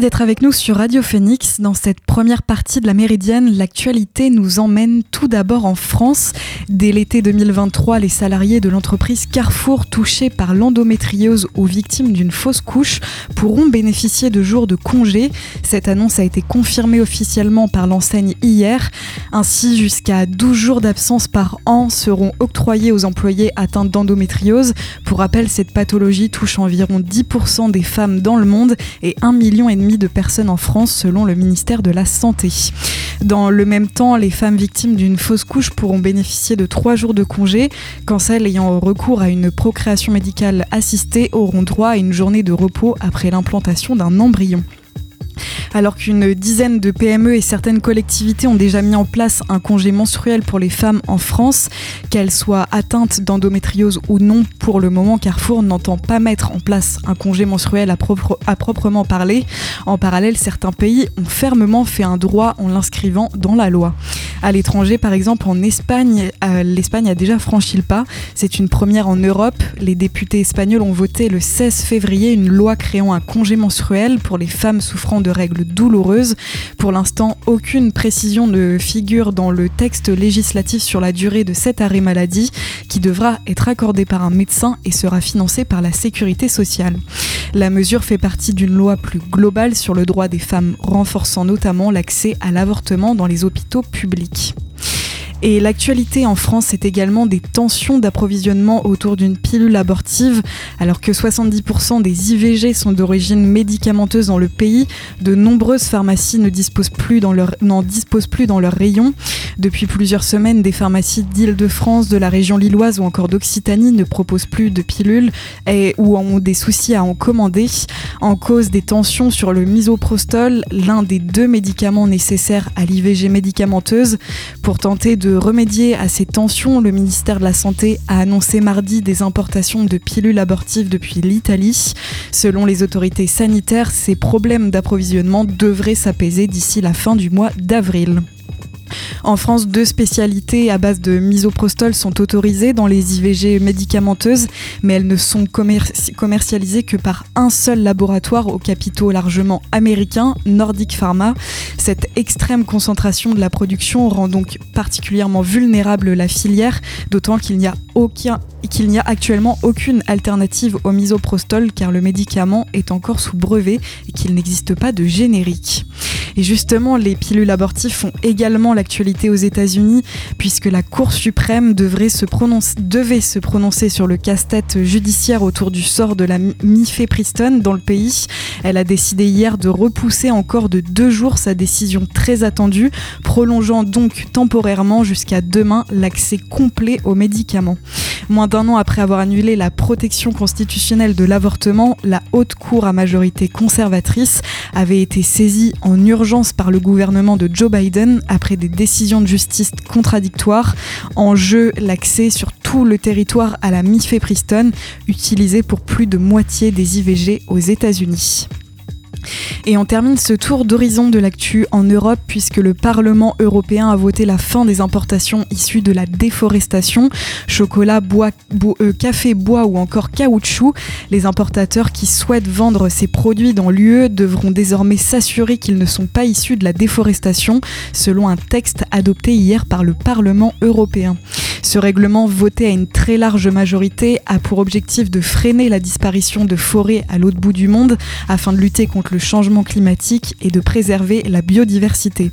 D'être avec nous sur Radio Phoenix. Dans cette première partie de la Méridienne, l'actualité nous emmène tout d'abord en France. Dès l'été 2023, les salariés de l'entreprise Carrefour touchés par l'endométriose ou victimes d'une fausse couche pourront bénéficier de jours de congé. Cette annonce a été confirmée officiellement par l'enseigne hier. Ainsi, jusqu'à 12 jours d'absence par an seront octroyés aux employés atteints d'endométriose. Pour rappel, cette pathologie touche environ 10% des femmes dans le monde et 1 million de personnes en France selon le ministère de la Santé. Dans le même temps, les femmes victimes d'une fausse couche pourront bénéficier de trois jours de congé, quand celles ayant recours à une procréation médicale assistée auront droit à une journée de repos après l'implantation d'un embryon. Alors qu'une dizaine de PME et certaines collectivités ont déjà mis en place un congé menstruel pour les femmes en France, qu'elles soient atteintes d'endométriose ou non, pour le moment Carrefour n'entend pas mettre en place un congé menstruel à, proprement parler. En parallèle, certains pays ont fermement fait un droit en l'inscrivant dans la loi. À l'étranger, par exemple en Espagne, euh, l'Espagne a déjà franchi le pas. C'est une première en Europe. Les députés espagnols ont voté le 16 février une loi créant un congé menstruel pour les femmes souffrant de règles douloureuse. Pour l'instant, aucune précision ne figure dans le texte législatif sur la durée de cet arrêt maladie qui devra être accordé par un médecin et sera financé par la sécurité sociale. La mesure fait partie d'une loi plus globale sur le droit des femmes renforçant notamment l'accès à l'avortement dans les hôpitaux publics. Musique. Et l'actualité en France, c'est également des tensions d'approvisionnement autour d'une pilule abortive. Alors que 70% des IVG sont d'origine médicamenteuse dans le pays, de nombreuses pharmacies ne disposent plus dans leur, n'en disposent plus dans. Depuis plusieurs semaines, des pharmacies d'Île-de-France, de la région lilloise ou encore d'Occitanie ne proposent plus de pilules et, ou ont des soucis à en commander. En cause des tensions sur le misoprostol, l'un des deux médicaments nécessaires à l'IVG médicamenteuse, pour tenter de remédier à ces tensions, le ministère de la Santé a annoncé mardi des importations de pilules abortives depuis l'Italie. Selon les autorités sanitaires, ces problèmes d'approvisionnement devraient s'apaiser d'ici la fin du mois d'avril. En France, deux spécialités à base de misoprostol sont autorisées dans les IVG médicamenteuses, mais elles ne sont commercialisées que par un seul laboratoire au capitaux largement américain, Nordic Pharma. Cette extrême concentration de la production rend donc particulièrement vulnérable la filière, d'autant qu'il n'y a aucun qu'il n'y a actuellement aucune alternative au misoprostol car le médicament est encore sous brevet et qu'il n'existe pas de générique. Et justement, les pilules abortives font également l'actualité aux États-Unis, puisque la Cour suprême devrait se prononcer, devait se prononcer sur le casse-tête judiciaire autour du sort de la mifepristone dans le pays. Elle a décidé hier de repousser encore de deux jours sa décision très attendue, prolongeant donc temporairement jusqu'à demain l'accès complet aux médicaments. D'un an après avoir annulé la protection constitutionnelle de l'avortement, la haute cour à majorité conservatrice avait été saisie en urgence par le gouvernement de Joe Biden après des décisions de justice contradictoires. En jeu, l'accès sur tout le territoire à la mifepristone, utilisée pour plus de moitié des IVG aux États-Unis. Et on termine ce tour d'horizon de l'actu en Europe puisque le Parlement européen a voté la fin des importations issues de la déforestation, chocolat, bois, euh, café, bois ou encore caoutchouc. Les importateurs qui souhaitent vendre ces produits dans l'UE devront désormais s'assurer qu'ils ne sont pas issus de la déforestation, selon un texte adopté hier par le Parlement européen. Ce règlement, voté à une très large majorité, a pour objectif de freiner la disparition de forêts à l'autre bout du monde afin de lutter contre le changement climatique et de préserver la biodiversité.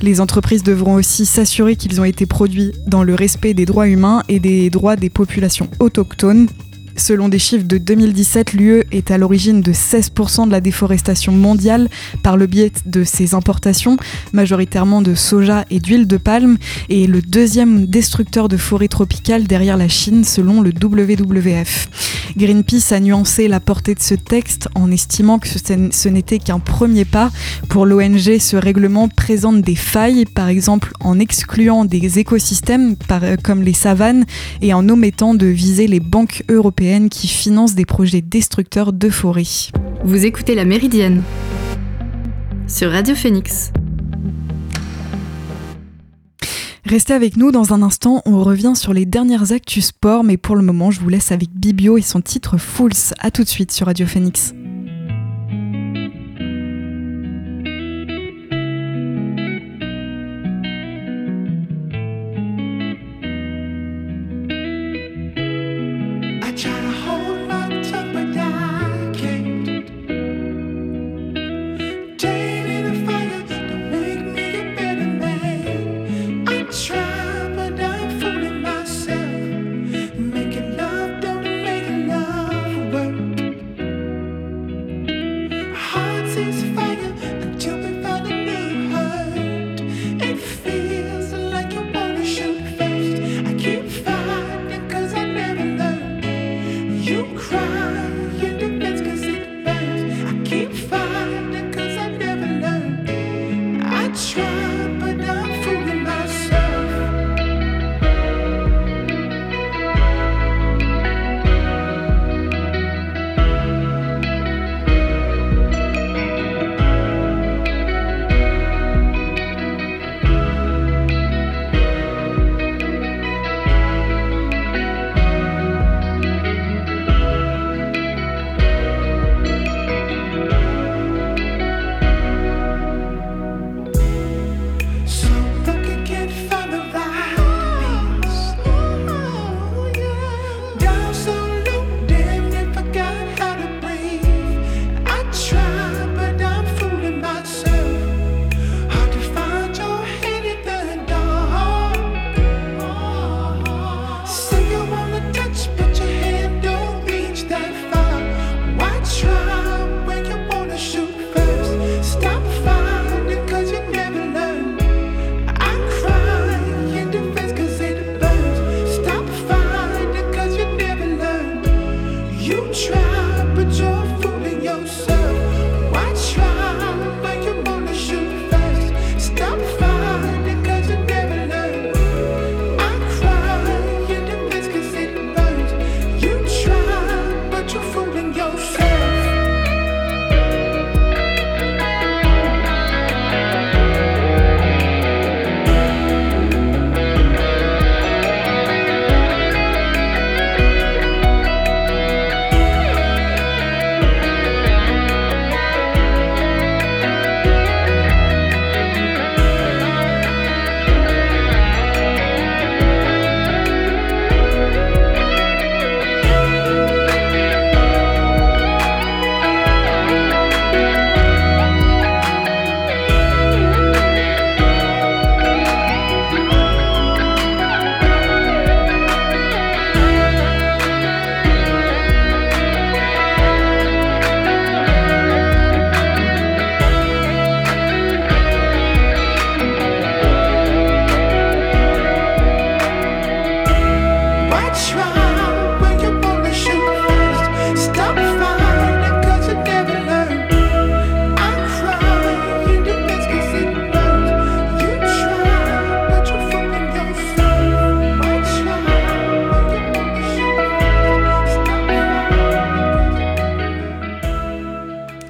Les entreprises devront aussi s'assurer qu'ils ont été produits dans le respect des droits humains et des droits des populations autochtones Selon des chiffres de 2017, l'UE est à l'origine de 16% de la déforestation mondiale par le biais de ses importations, majoritairement de soja et d'huile de palme, et le deuxième destructeur de forêts tropicales derrière la Chine selon le WWF. Greenpeace a nuancé la portée de ce texte en estimant que ce n'était qu'un premier pas. Pour l'ONG, ce règlement présente des failles, par exemple en excluant des écosystèmes comme les savanes et en omettant de viser les banques européennes qui finance des projets destructeurs de forêts. Vous écoutez La Méridienne sur Radio Phoenix. Restez avec nous dans un instant, on revient sur les dernières actus sport, mais pour le moment, je vous laisse avec Bibio et son titre Fools. A tout de suite sur Radio Phoenix. was fine.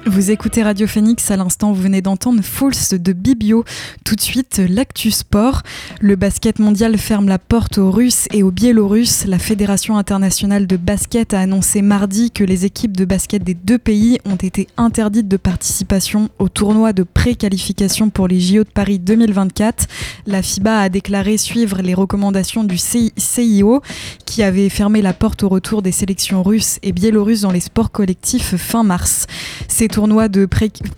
Vous écoutez Radio Phoenix, à l'instant vous venez d'entendre False de Bibio. Tout de suite, l'actu sport. Le basket mondial ferme la porte aux Russes et aux Biélorusses. La Fédération internationale de basket a annoncé mardi que les équipes de basket des deux pays ont été interdites de participation au tournoi de pré-qualification pour les JO de Paris 2024. La FIBA a déclaré suivre les recommandations du CIO qui avait fermé la porte au retour des sélections russes et biélorusses dans les sports collectifs fin mars. Tournois de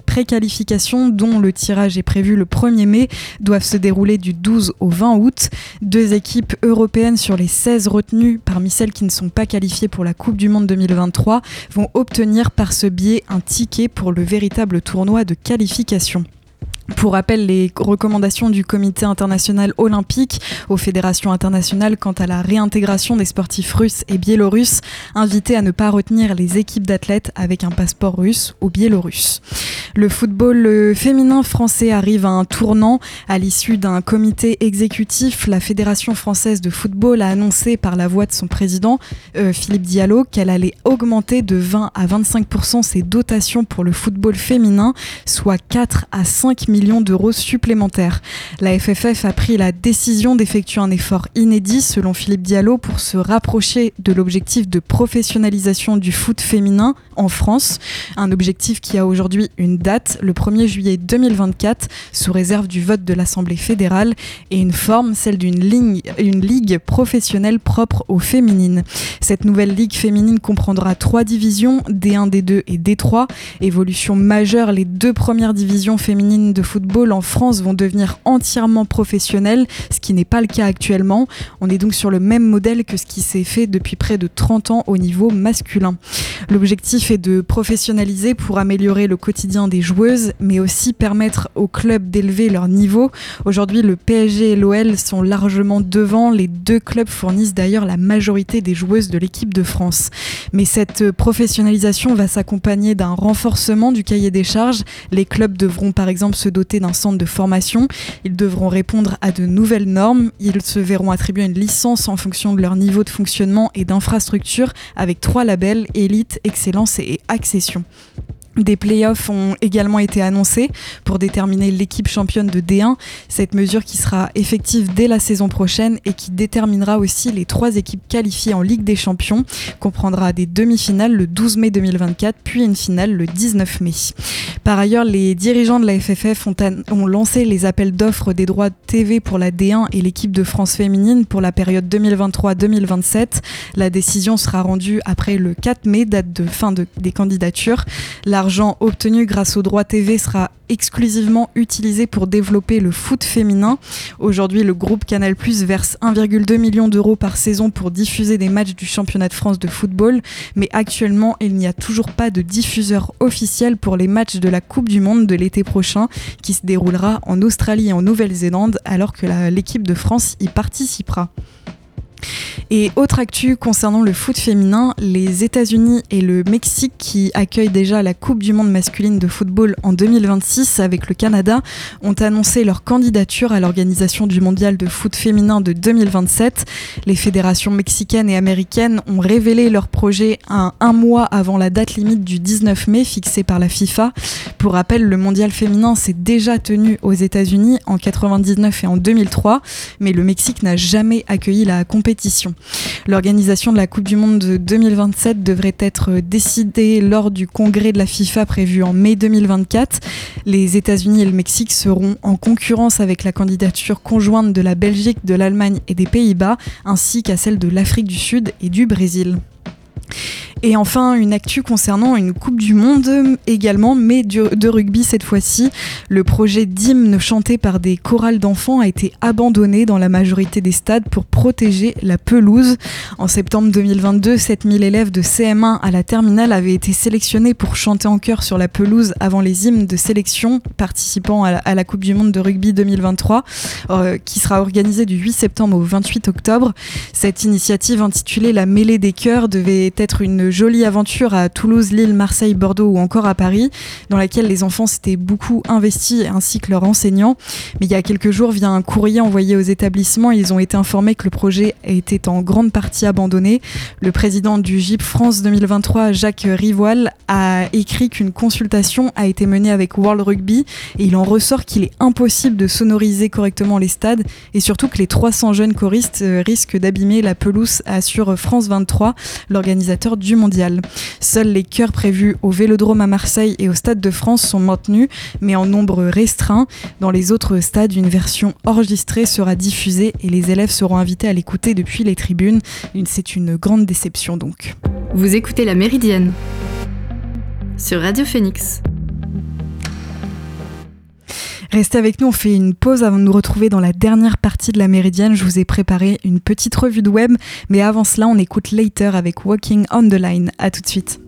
préqualification, dont le tirage est prévu le 1er mai, doivent se dérouler du 12 au 20 août. Deux équipes européennes sur les 16 retenues, parmi celles qui ne sont pas qualifiées pour la Coupe du Monde 2023, vont obtenir par ce biais un ticket pour le véritable tournoi de qualification. Pour rappel, les recommandations du Comité international olympique aux fédérations internationales quant à la réintégration des sportifs russes et biélorusses invitaient à ne pas retenir les équipes d'athlètes avec un passeport russe ou biélorusse. Le football féminin français arrive à un tournant. À l'issue d'un comité exécutif, la Fédération française de football a annoncé par la voix de son président, euh, Philippe Diallo, qu'elle allait augmenter de 20 à 25% ses dotations pour le football féminin, soit 4 à 5 millions millions d'euros supplémentaires. La FFF a pris la décision d'effectuer un effort inédit, selon Philippe Diallo, pour se rapprocher de l'objectif de professionnalisation du foot féminin en France. Un objectif qui a aujourd'hui une date, le 1er juillet 2024, sous réserve du vote de l'Assemblée fédérale, et une forme, celle d'une une ligue professionnelle propre aux féminines. Cette nouvelle ligue féminine comprendra trois divisions, D1, D2 et D3. Évolution majeure, les deux premières divisions féminines de football en France vont devenir entièrement professionnels, ce qui n'est pas le cas actuellement. On est donc sur le même modèle que ce qui s'est fait depuis près de 30 ans au niveau masculin. L'objectif est de professionnaliser pour améliorer le quotidien des joueuses, mais aussi permettre aux clubs d'élever leur niveau. Aujourd'hui, le PSG et l'OL sont largement devant. Les deux clubs fournissent d'ailleurs la majorité des joueuses de l'équipe de France. Mais cette professionnalisation va s'accompagner d'un renforcement du cahier des charges. Les clubs devront par exemple se dotés d'un centre de formation. Ils devront répondre à de nouvelles normes. Ils se verront attribuer une licence en fonction de leur niveau de fonctionnement et d'infrastructure avec trois labels élite, excellence et accession. Des playoffs ont également été annoncés pour déterminer l'équipe championne de D1, cette mesure qui sera effective dès la saison prochaine et qui déterminera aussi les trois équipes qualifiées en Ligue des Champions, comprendra des demi-finales le 12 mai 2024 puis une finale le 19 mai. Par ailleurs, les dirigeants de la FFF ont, lancé les appels d'offres des droits de TV pour la D1 et l'équipe de France féminine pour la période 2023-2027. La décision sera rendue après le 4 mai, date de fin de, des candidatures. L'argent obtenu grâce aux droits TV sera exclusivement utilisé pour développer le foot féminin. Aujourd'hui, le groupe Canal+ verse 1,2 million d'euros par saison pour diffuser des matchs du championnat de France de football, mais actuellement, il n'y a toujours pas de diffuseur officiel pour les matchs de la Coupe du monde de l'été prochain qui se déroulera en Australie et en Nouvelle-Zélande alors que l'équipe de France y participera. Et autre actu concernant le foot féminin, les États-Unis et le Mexique qui accueillent déjà la Coupe du monde masculine de football en 2026 avec le Canada ont annoncé leur candidature à l'organisation du mondial de foot féminin de 2027. Les fédérations mexicaines et américaines ont révélé leur projet un, mois avant la date limite du 19 mai fixée par la FIFA. Pour rappel, le mondial féminin s'est déjà tenu aux États-Unis en 99 et en 2003, mais le Mexique n'a jamais accueilli la compétition. L'organisation de la Coupe du Monde de 2027 devrait être décidée lors du congrès de la FIFA prévu en mai 2024. Les États-Unis et le Mexique seront en concurrence avec la candidature conjointe de la Belgique, de l'Allemagne et des Pays-Bas, ainsi qu'à celle de l'Afrique du Sud et du Brésil. Et enfin, une actu concernant une Coupe du Monde également, mais de rugby cette fois-ci. Le projet d'hymne chanté par des chorales d'enfants a été abandonné dans la majorité des stades pour protéger la pelouse. En septembre 2022, 7000 élèves de CM1 à la terminale avaient été sélectionnés pour chanter en chœur sur la pelouse avant les hymnes de sélection participant à la, Coupe du Monde de rugby 2023, euh, qui sera organisée du 8 septembre au 28 octobre. Cette initiative intitulée La mêlée des chœurs devait être une jolie aventure à Toulouse, Lille, Marseille, Bordeaux ou encore à Paris, dans laquelle les enfants s'étaient beaucoup investis ainsi que leurs enseignants. Mais il y a quelques jours, via un courrier envoyé aux établissements, ils ont été informés que le projet était en grande partie abandonné. Le président du GIP France 2023, Jacques Rivoal, a écrit qu'une consultation a été menée avec World Rugby et il en ressort qu'il est impossible de sonoriser correctement les stades et surtout que les 300 jeunes choristes risquent d'abîmer la pelouse, assure France 23, du mondial. Seuls les chœurs prévus au Vélodrome à Marseille et au Stade de France sont maintenus, mais en nombre restreint. Dans les autres stades, une version enregistrée sera diffusée et les élèves seront invités à l'écouter depuis les tribunes. C'est une grande déception donc. Vous écoutez La Méridienne sur Radio Phoenix. Restez avec nous, on fait une pause avant de nous retrouver dans la dernière partie de la Méridienne. Je vous ai préparé une petite revue de web, mais avant cela, on écoute Later avec Walking on the Line. A tout de suite.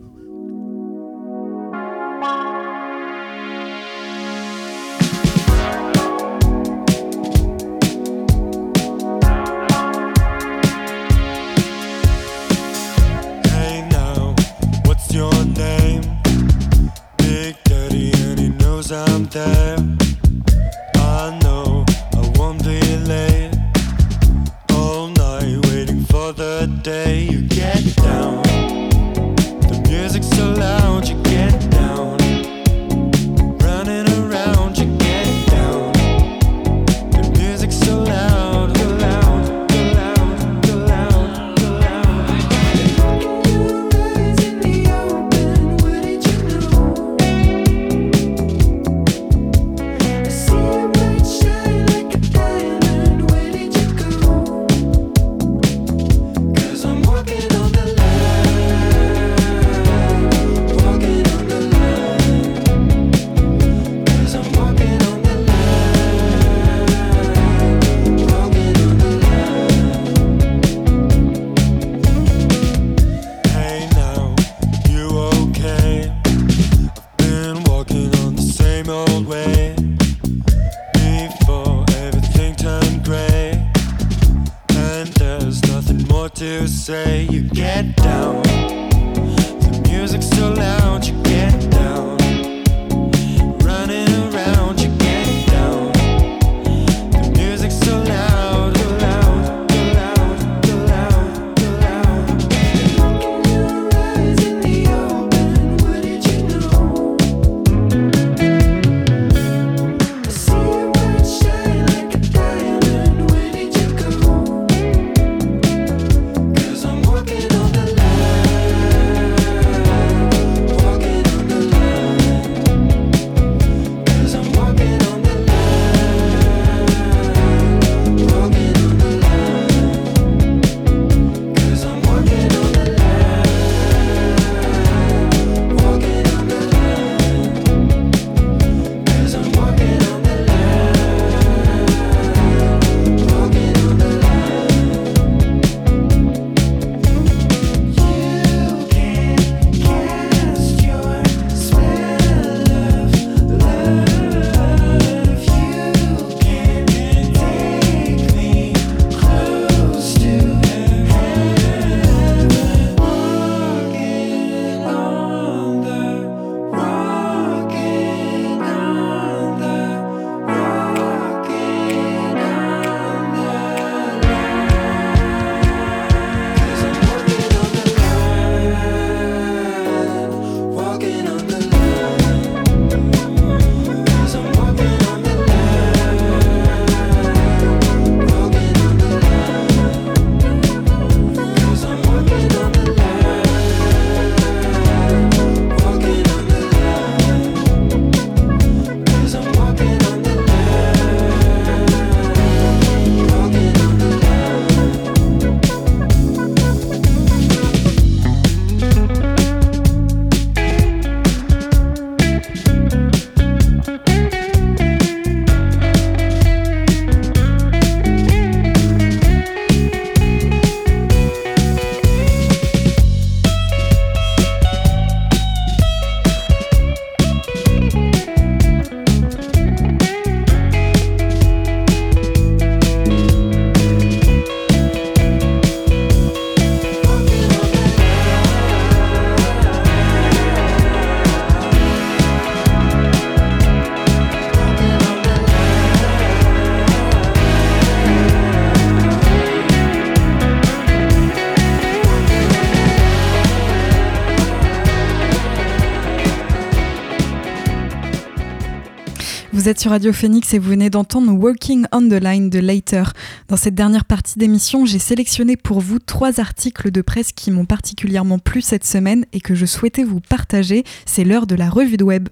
Vous êtes sur Radio Phoenix et vous venez d'entendre Walking on the Line de Later. Dans cette dernière partie d'émission, j'ai sélectionné pour vous trois articles de presse qui m'ont particulièrement plu cette semaine et que je souhaitais vous partager. C'est l'heure de la revue de web.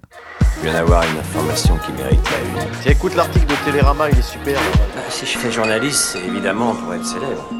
Je viens d'avoir une information qui mérite la une. Tiens, écoute l'article de Télérama, il est super. Bah, si je fais journaliste, c'est évidemment pour être célèbre.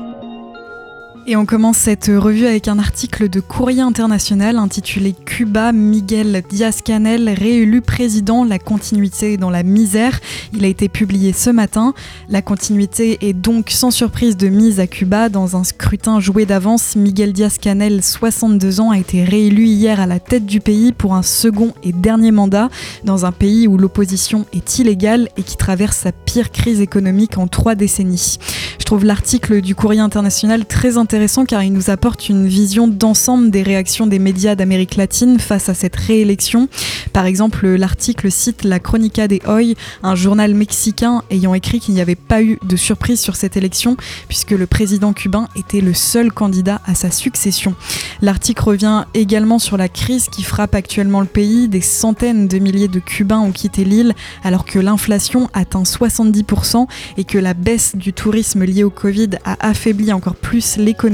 Et on commence cette revue avec un article de Courrier International intitulé Cuba, Miguel Diaz-Canel réélu président, la continuité dans la misère. Il a été publié ce matin. La continuité est donc sans surprise de mise à Cuba dans un scrutin joué d'avance. Miguel Diaz-Canel, 62 ans, a été réélu hier à la tête du pays pour un second et dernier mandat dans un pays où l'opposition est illégale et qui traverse sa pire crise économique en trois décennies. Je trouve l'article du Courrier International très intéressant car il nous apporte une vision d'ensemble des réactions des médias d'Amérique latine face à cette réélection. Par exemple, l'article cite la Chronica de Hoy, un journal mexicain ayant écrit qu'il n'y avait pas eu de surprise sur cette élection puisque le président cubain était le seul candidat à sa succession. L'article revient également sur la crise qui frappe actuellement le pays. Des centaines de milliers de Cubains ont quitté l'île alors que l'inflation atteint 70% et que la baisse du tourisme lié au Covid a affaibli encore plus l'économie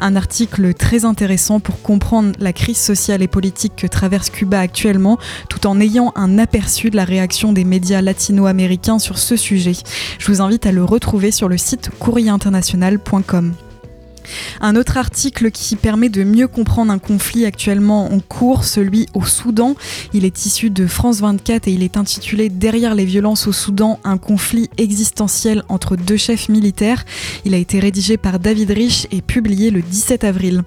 un article très intéressant pour comprendre la crise sociale et politique que traverse Cuba actuellement, tout en ayant un aperçu de la réaction des médias latino-américains sur ce sujet. Je vous invite à le retrouver sur le site courrierinternational.com. Un autre article qui permet de mieux comprendre un conflit actuellement en cours, celui au Soudan. Il est issu de France 24 et il est intitulé Derrière les violences au Soudan, un conflit existentiel entre deux chefs militaires. Il a été rédigé par David Rich et publié le 17 avril.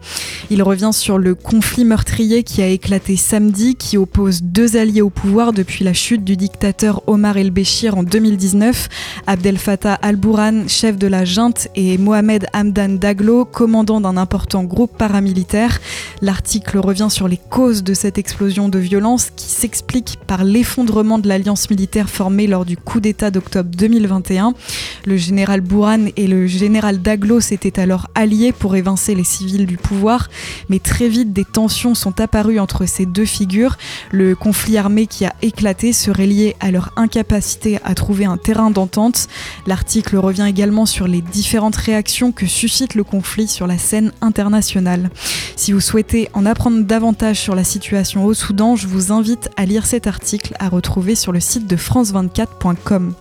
Il revient sur le conflit meurtrier qui a éclaté samedi, qui oppose deux alliés au pouvoir depuis la chute du dictateur Omar el-Béchir en 2019, Abdel Fattah al-Bourhan, chef de la junte, et Mohamed Hamdan Daglo, commandant d'un important groupe paramilitaire. L'article revient sur les causes de cette explosion de violence qui s'explique par l'effondrement de l'alliance militaire formée lors du coup d'État d'octobre 2021. Le général Bourhan et le général Daglo s'étaient alors alliés pour évincer les civils du pouvoir, mais très vite des tensions sont apparues entre ces deux figures. Le conflit armé qui a éclaté serait lié à leur incapacité à trouver un terrain d'entente. L'article revient également sur les différentes réactions que suscite le conflit sur la scène internationale. Si vous souhaitez en apprendre davantage sur la situation au Soudan, je vous invite à lire cet article à retrouver sur le site de france24.com.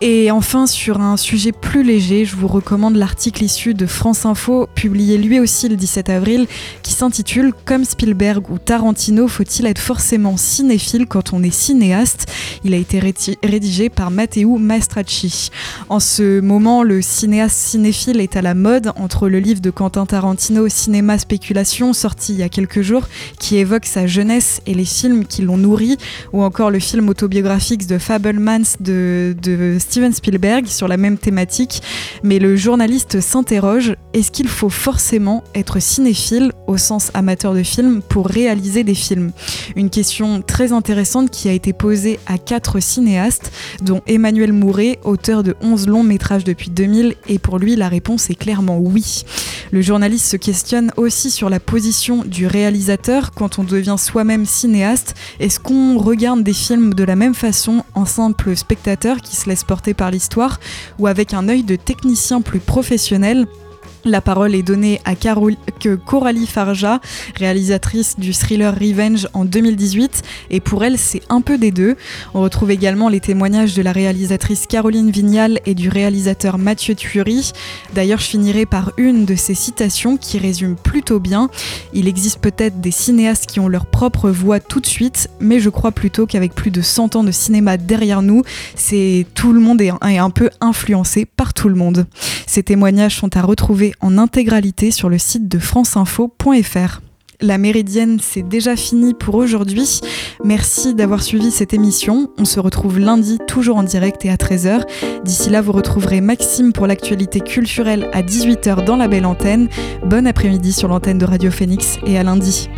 Et enfin, sur un sujet plus léger, je vous recommande l'article issu de France Info, publié lui aussi le 17 avril, qui s'intitule Comme Spielberg ou Tarantino, faut-il être forcément cinéphile quand on est cinéaste? Il a été rédigé par Matteo Maestracci. En ce moment, le cinéaste cinéphile est à la mode entre le livre de Quentin Tarantino, Cinéma Spéculation, sorti il y a quelques jours, qui évoque sa jeunesse et les films qui l'ont nourri, ou encore le film autobiographique de Fablemans de, de Steven Spielberg sur la même thématique, mais le journaliste s'interroge est-ce qu'il faut forcément être cinéphile au sens amateur de film pour réaliser des films? Une question très intéressante qui a été posée à quatre cinéastes, dont Emmanuel Mouret, auteur de 11 longs métrages depuis 2000, et pour lui la réponse est clairement oui. Le journaliste se questionne aussi sur la position du réalisateur quand on devient soi-même cinéaste. Est-ce qu'on regarde des films de la même façon en simple spectateur qui se laisse porter par l'histoire ou avec un œil de technicien plus professionnel la parole est donnée à Coralie Farja, réalisatrice du thriller Revenge en 2018, et pour elle, c'est un peu des deux. On retrouve également les témoignages de la réalisatrice Caroline Vignal et du réalisateur Mathieu Thury. D'ailleurs, je finirai par une de ces citations qui résume plutôt bien. Il existe peut-être des cinéastes qui ont leur propre voix tout de suite, mais je crois plutôt qu'avec plus de 100 ans de cinéma derrière nous, c'est tout le monde est un peu influencé par tout le monde. Ces témoignages sont à en intégralité sur le site de franceinfo.fr. La méridienne, c'est déjà fini pour aujourd'hui. Merci d'avoir suivi cette émission. On se retrouve lundi, toujours en direct et à 13h. D'ici là, vous retrouverez Maxime pour l'actualité culturelle à 18h dans la belle antenne. Bon après-midi sur l'antenne de Radio Phoenix et à lundi.